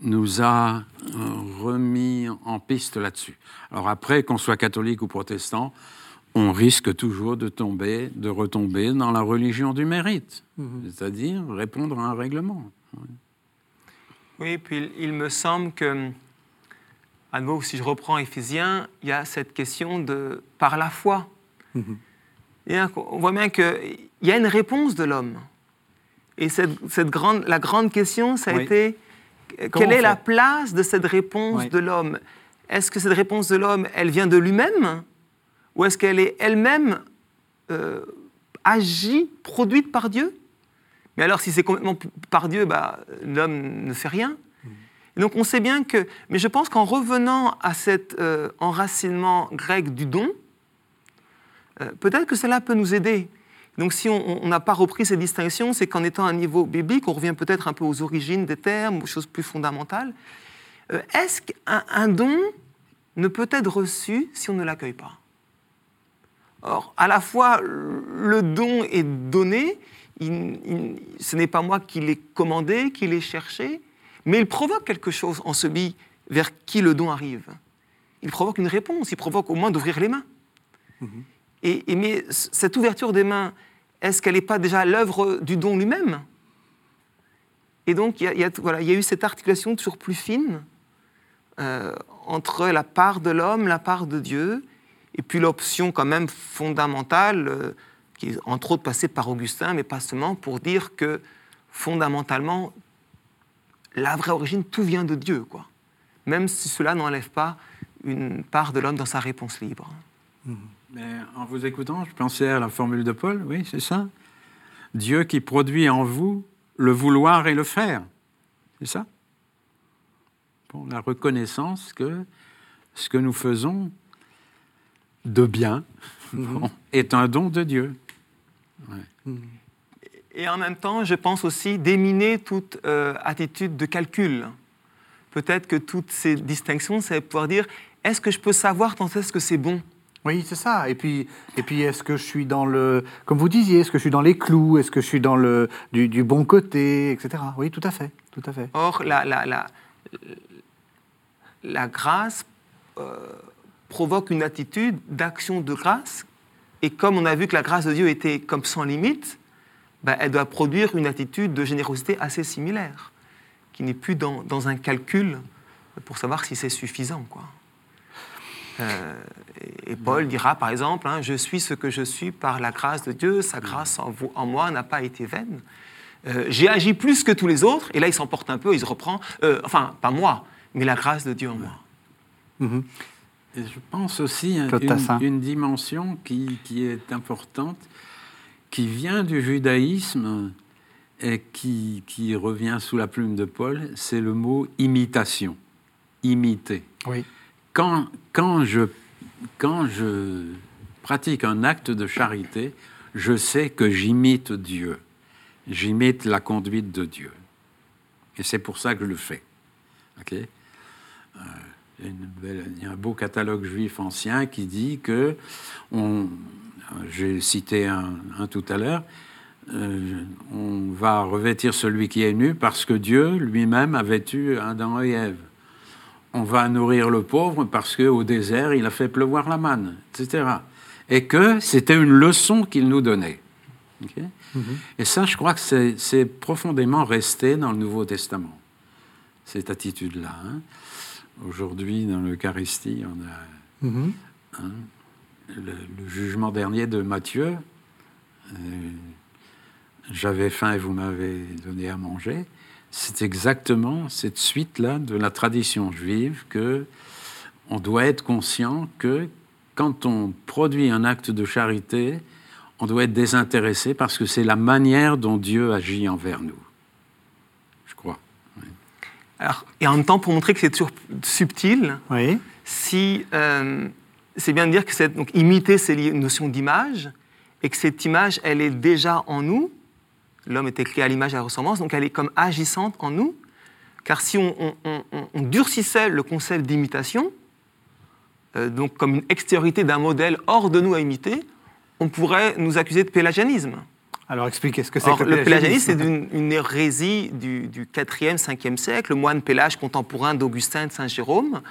nous a euh, remis en piste là-dessus. Alors après, qu'on soit catholique ou protestant, on risque toujours de tomber, de retomber dans la religion du mérite, c'est-à-dire répondre à un règlement. Oui, puis il, me semble que, à nouveau, si je reprends Éphésiens, il y a cette question de par la foi. Et on voit bien qu'il y a une réponse de l'homme. Et cette, cette grande, la grande question, ça a Oui. été Comment quelle est la place de cette réponse Oui. de l'homme? Est-ce que cette réponse de l'homme, elle vient de lui-même? Ou est-ce qu'elle est elle-même euh, agie, produite par Dieu? Mais alors, si c'est complètement par Dieu, bah, l'homme ne fait rien. Donc, on sait bien que. Mais je pense qu'en revenant à cet euh, enracinement grec du don, euh, peut-être que cela peut nous aider. Donc, si on n'a pas repris ces distinctions, c'est qu'en étant à un niveau biblique, on revient peut-être un peu aux origines des termes, aux choses plus fondamentales. Est-ce qu'un un don ne peut être reçu si on ne l'accueille pas? Or, à la fois, le don est donné, il- il- ce n'est pas moi qui l'ai commandé, qui l'ai cherché, mais il provoque quelque chose en celui vers qui le don arrive. Il provoque une réponse, il provoque au moins d'ouvrir les mains. et, et, mais cette ouverture des mains, est-ce qu'elle n'est pas déjà l'œuvre du don lui-même? Et donc, il y, a, voilà, il y, a eu cette articulation toujours plus fine euh, entre la part de l'homme, la part de Dieu, et puis l'option quand même fondamentale, euh, qui est entre autres passée par Augustin, mais pas seulement, pour dire que fondamentalement, la vraie origine, tout vient de Dieu, quoi. Même si cela n'enlève pas une part de l'homme dans sa réponse libre. Mais en vous écoutant, je pensais à la formule de Paul, oui, c'est ça. Dieu qui produit en vous le vouloir et le faire. C'est ça? Bon, La reconnaissance que ce que nous faisons de bien est un don de Dieu. Ouais. Et en même temps, je pense aussi déminer toute euh, attitude de calcul. Peut-être que toutes ces distinctions, c'est pouvoir dire est-ce que je peux savoir quand est-ce que c'est bon? Oui, c'est ça. Et puis, et puis est-ce que je suis dans le, comme vous disiez, est-ce que je suis dans les clous, est-ce que je suis dans le du, du, bon côté, etc. Oui, tout à fait, tout à fait. Or, la, la, la, la grâce euh, provoque une attitude d'action de grâce, et comme on a vu que la grâce de Dieu était comme sans limite, ben, elle doit produire une attitude de générosité assez similaire, qui n'est plus dans, dans, un calcul pour savoir si c'est suffisant, quoi. Euh, et Paul dira par exemple, hein, je suis ce que je suis par la grâce de Dieu, sa grâce en, vous, en moi n'a pas été vaine. Euh, J'ai agi plus que tous les autres, et là il s'emporte un peu, il se reprend, euh, enfin pas moi, mais la grâce de Dieu en moi. Mm -hmm. Et je pense aussi à une, une, dimension qui, qui, est importante, qui vient du judaïsme et qui, qui revient sous la plume de Paul, c'est le mot imitation, imiter. Oui quand, quand, je, quand je pratique un acte de charité, je sais que j'imite Dieu. J'imite la conduite de Dieu. Et c'est pour ça que je le fais. Okay euh, belle, il y a un beau catalogue juif ancien qui dit que, j'ai cité un, un, tout à l'heure, euh, on va revêtir celui qui est nu parce que Dieu lui-même a vêtu Adam et Ève on va nourrir le pauvre parce qu'au désert, il a fait pleuvoir la manne, etc. Et que c'était une leçon qu'il nous donnait. Okay? Mm -hmm. Et ça, je crois que c'est profondément resté dans le Nouveau Testament, cette attitude-là. Hein? Aujourd'hui, dans l'Eucharistie, on a mm -hmm. hein, le, le, jugement dernier de Matthieu. Euh, J'avais faim et vous m'avez donné à manger c'est exactement cette suite-là de la tradition juive que on doit être conscient que quand on produit un acte de charité, on doit être désintéressé parce que c'est la manière dont Dieu agit envers nous. Alors, et en même temps, pour montrer que c'est toujours subtil, oui. si euh, c'est bien de dire que c'est donc imiter, c'est une notion d'image, et que cette image, elle est déjà en nous, l'homme était créé à l'image et à la ressemblance, donc elle est comme agissante en nous, car si on, on, on, on durcissait le concept d'imitation, euh, donc comme une extériorité d'un modèle hors de nous à imiter, on pourrait nous accuser de pélagianisme. Alors expliquez ce que c'est que le pélagianisme. c'est une, une, hérésie du, du 4e, 5e siècle, le moine Pélage contemporain d'Augustin de Saint-Jérôme,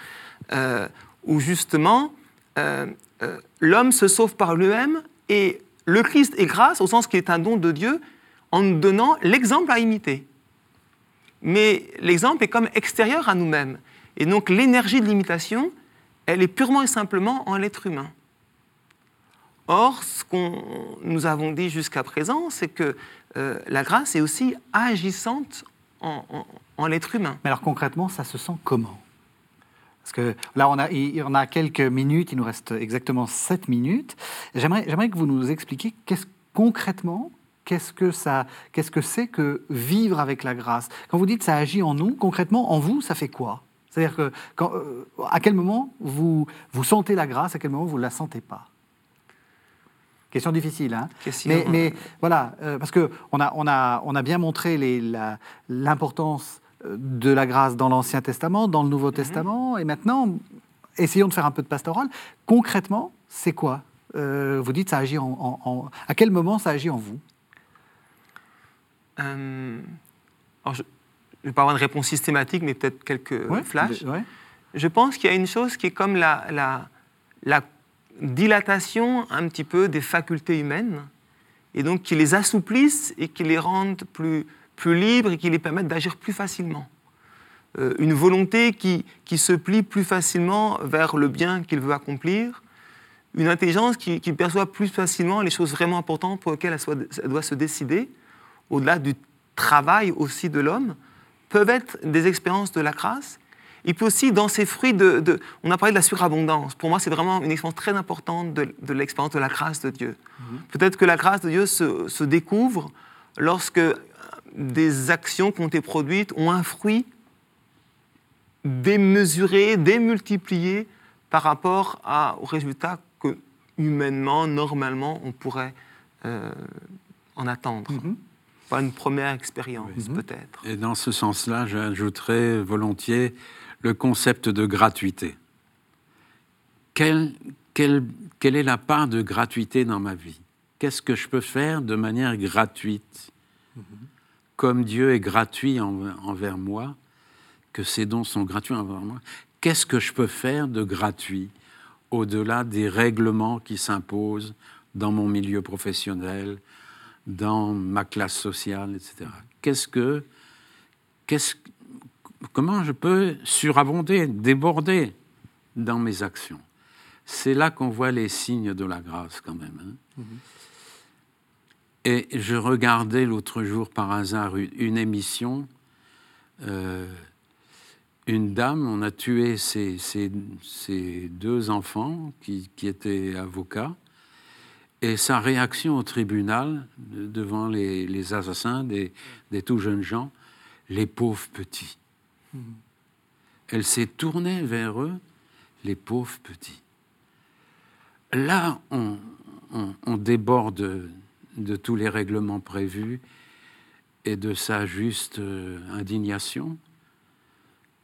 euh, où justement euh, euh, l'homme se sauve par lui-même et le Christ est grâce au sens qu'il est un don de Dieu, en nous donnant l'exemple à imiter. Mais l'exemple est comme extérieur à nous-mêmes. Et donc l'énergie de l'imitation, elle est purement et simplement en l'être humain. Or, ce que nous avons dit jusqu'à présent, c'est que euh, la grâce est aussi agissante en, l'être humain. Mais alors concrètement, ça se sent comment? Parce que là, on a, quelques minutes, il nous reste exactement 7 minutes. J'aimerais que vous nous expliquiez concrètement qu'est-ce que c'est que vivre avec la grâce? Quand vous dites ça agit en nous, concrètement, en vous, ça fait quoi? C'est-à-dire que euh, à quel moment vous, vous sentez la grâce, à quel moment vous ne la sentez pas? Question difficile, hein Question, mais, mais, voilà, euh, parce qu'on a, on a, on a bien montré l'importance euh, de la grâce dans l'Ancien Testament, dans le Nouveau mm -hmm. Testament, et maintenant, essayons de faire un peu de pastoral. Concrètement, c'est quoi euh, Vous dites ça agit en, en, en, À quel moment ça agit en vous? Euh, alors je ne vais pas avoir une réponse systématique, mais peut-être quelques ouais, flashs. Ouais. Je pense qu'il y a une chose qui est comme la, la, la, dilatation un petit peu des facultés humaines, et donc qui les assouplissent et qui les rendent plus, plus libres et qui les permettent d'agir plus facilement. Euh, une volonté qui, qui, se plie plus facilement vers le bien qu'il veut accomplir, une intelligence qui, qui, perçoit plus facilement les choses vraiment importantes pour lesquelles elle, elle doit se décider, au-delà du travail aussi de l'homme, peuvent être des expériences de la grâce. Et puis aussi dans ces fruits de, de on a parlé de la surabondance. Pour moi, c'est vraiment une expérience très importante de, de l'expérience de la grâce de Dieu. Mm-hmm. Peut-être que la grâce de Dieu se, se découvre lorsque des actions qui ont été produites ont un fruit démesuré, démultiplié par rapport à, aux résultats que humainement, normalement, on pourrait euh, en attendre. -hmm. Pas une première expérience, peut-être. Et dans ce sens-là, j'ajouterais volontiers le concept de gratuité. Quelle, quelle, quelle, est la part de gratuité dans ma vie? Qu'est-ce que je peux faire de manière gratuite? Mm -hmm. Comme Dieu est gratuit en, envers moi, que ces dons sont gratuits envers moi, qu'est-ce que je peux faire de gratuit au-delà des règlements qui s'imposent dans mon milieu professionnel, dans ma classe sociale, etc. Qu'est-ce que, qu'est-ce, comment je peux surabonder, déborder dans mes actions C'est là qu'on voit les signes de la grâce quand même. Hein? Mm-hmm. Et je regardais l'autre jour par hasard une émission. Euh, une dame, on a tué ses, ses, ses deux enfants qui, qui, étaient avocats, et sa réaction au tribunal devant les, les assassins des, des, tout jeunes gens, les pauvres petits. Mmh. Elle s'est tournée vers eux, les pauvres petits. Là, on, déborde de, tous les règlements prévus et de sa juste euh, indignation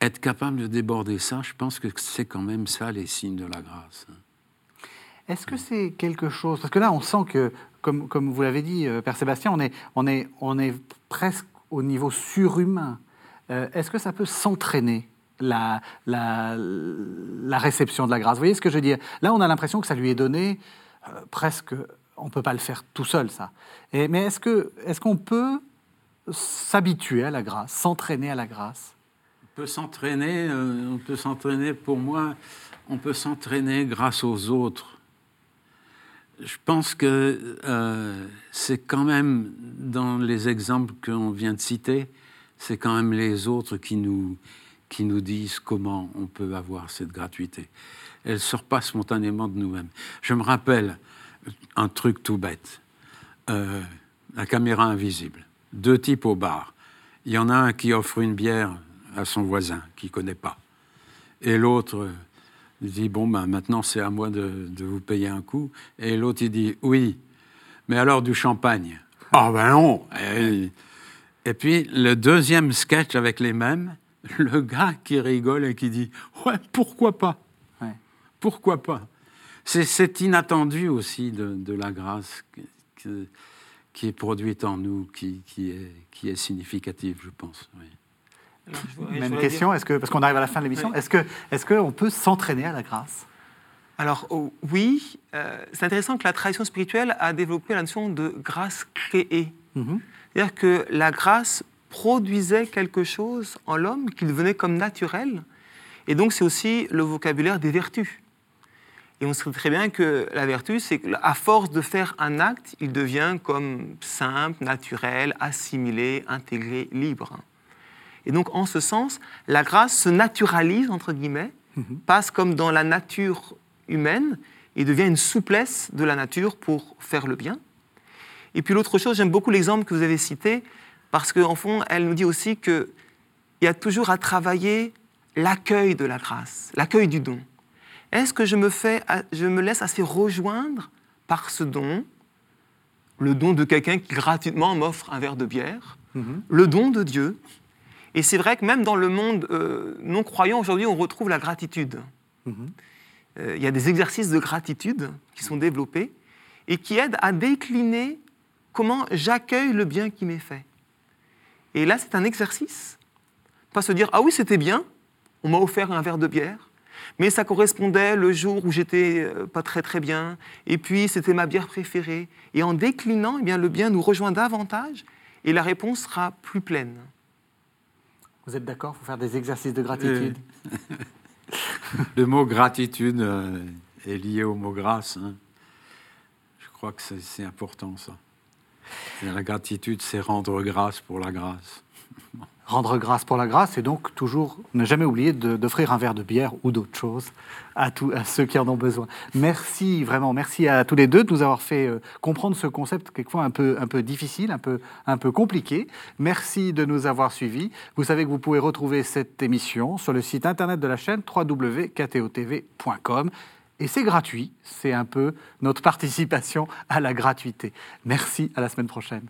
être capable de déborder ça, je pense que c'est quand même ça les signes de la grâce. Est-ce que c'est quelque chose Parce que là, on sent que, comme, vous l'avez dit, euh, Père Sébastien, on est presque au niveau surhumain. Euh, Est-ce que ça peut s'entraîner la, la, réception de la grâce? Vous voyez ce que je veux dire? Là, on a l'impression que ça lui est donné euh, presque. On ne peut pas le faire tout seul, ça. Mais est-ce qu'on est qu'on peut s'habituer à la grâce, s'entraîner à la grâce? Peut s'entraîner, euh, on peut s'entraîner, pour moi, on peut s'entraîner grâce aux autres. Je pense que c'est quand même, dans les exemples qu'on vient de citer, c'est quand même les autres qui nous, qui nous disent comment on peut avoir cette gratuité. Elle ne sort pas spontanément de nous-mêmes. Je me rappelle un truc tout bête. Euh, la caméra invisible. Deux types au bar. Il y en a un qui offre une bière à son voisin qui ne connaît pas. Et l'autre dit, bon, ben, maintenant c'est à moi de, de, vous payer un coup. Et l'autre, il dit, oui, mais alors du champagne? Ah ben non et, puis le deuxième sketch avec les mêmes, *laughs* le gars qui rigole et qui dit, ouais, pourquoi pas? Ouais. Pourquoi pas? C'est inattendu aussi de, de la grâce qui, qui, est produite en nous, qui, qui, est, qui est significative, je pense. Oui. Alors, je Même question, est-ce que, parce qu'on arrive à la fin de l'émission, oui. est-ce qu'on est qu'on peut s'entraîner à la grâce? Alors oh, oui, euh, c'est intéressant que la tradition spirituelle a développé la notion de grâce créée. Mm -hmm. C'est-à-dire que la grâce produisait quelque chose en l'homme qui devenait comme naturel. Et donc c'est aussi le vocabulaire des vertus. Et on sait très bien que la vertu, c'est qu'à force de faire un acte, il devient comme simple, naturel, assimilé, intégré, libre. Et donc, en ce sens, la grâce se naturalise, entre guillemets, mm -hmm. passe comme dans la nature humaine et devient une souplesse de la nature pour faire le bien. Et puis l'autre chose, j'aime beaucoup l'exemple que vous avez cité, parce qu'en fond, elle nous dit aussi qu'il y a toujours à travailler l'accueil de la grâce, l'accueil du don. Est-ce que je me, fais, je me laisse assez rejoindre par ce don, le don de quelqu'un qui gratuitement m'offre un verre de bière, mm -hmm. le don de Dieu, et c'est vrai que même dans le monde euh, non croyant, aujourd'hui, on retrouve la gratitude. Il mm -hmm. euh, y a des exercices de gratitude qui sont développés et qui aident à décliner comment j'accueille le bien qui m'est fait. Et là, c'est un exercice. Pas se dire, ah oui, c'était bien, on m'a offert un verre de bière, Mais ça correspondait le jour où j'étais euh, pas très très bien. Et puis c'était ma bière préférée. Et en déclinant, eh bien, le bien nous rejoint davantage et la réponse sera plus pleine. Vous êtes d'accord pour faire des exercices de gratitude *laughs* Le mot gratitude euh, est lié au mot grâce. hein. Je crois que c'est- c'est important ça. La gratitude, c'est rendre grâce pour la grâce. Rendre grâce pour la grâce et donc toujours ne jamais oublier d'offrir un verre de bière ou d'autre chose à, à ceux qui en ont besoin. Merci vraiment, merci à tous les deux de nous avoir fait euh, comprendre ce concept quelquefois un peu, un peu difficile, un peu, un peu compliqué. Merci de nous avoir suivis. Vous savez que vous pouvez retrouver cette émission sur le site internet de la chaîne www.ktotv.com. Et c'est gratuit, c'est un peu notre *laughs* participation à la gratuité. Merci, à la semaine prochaine.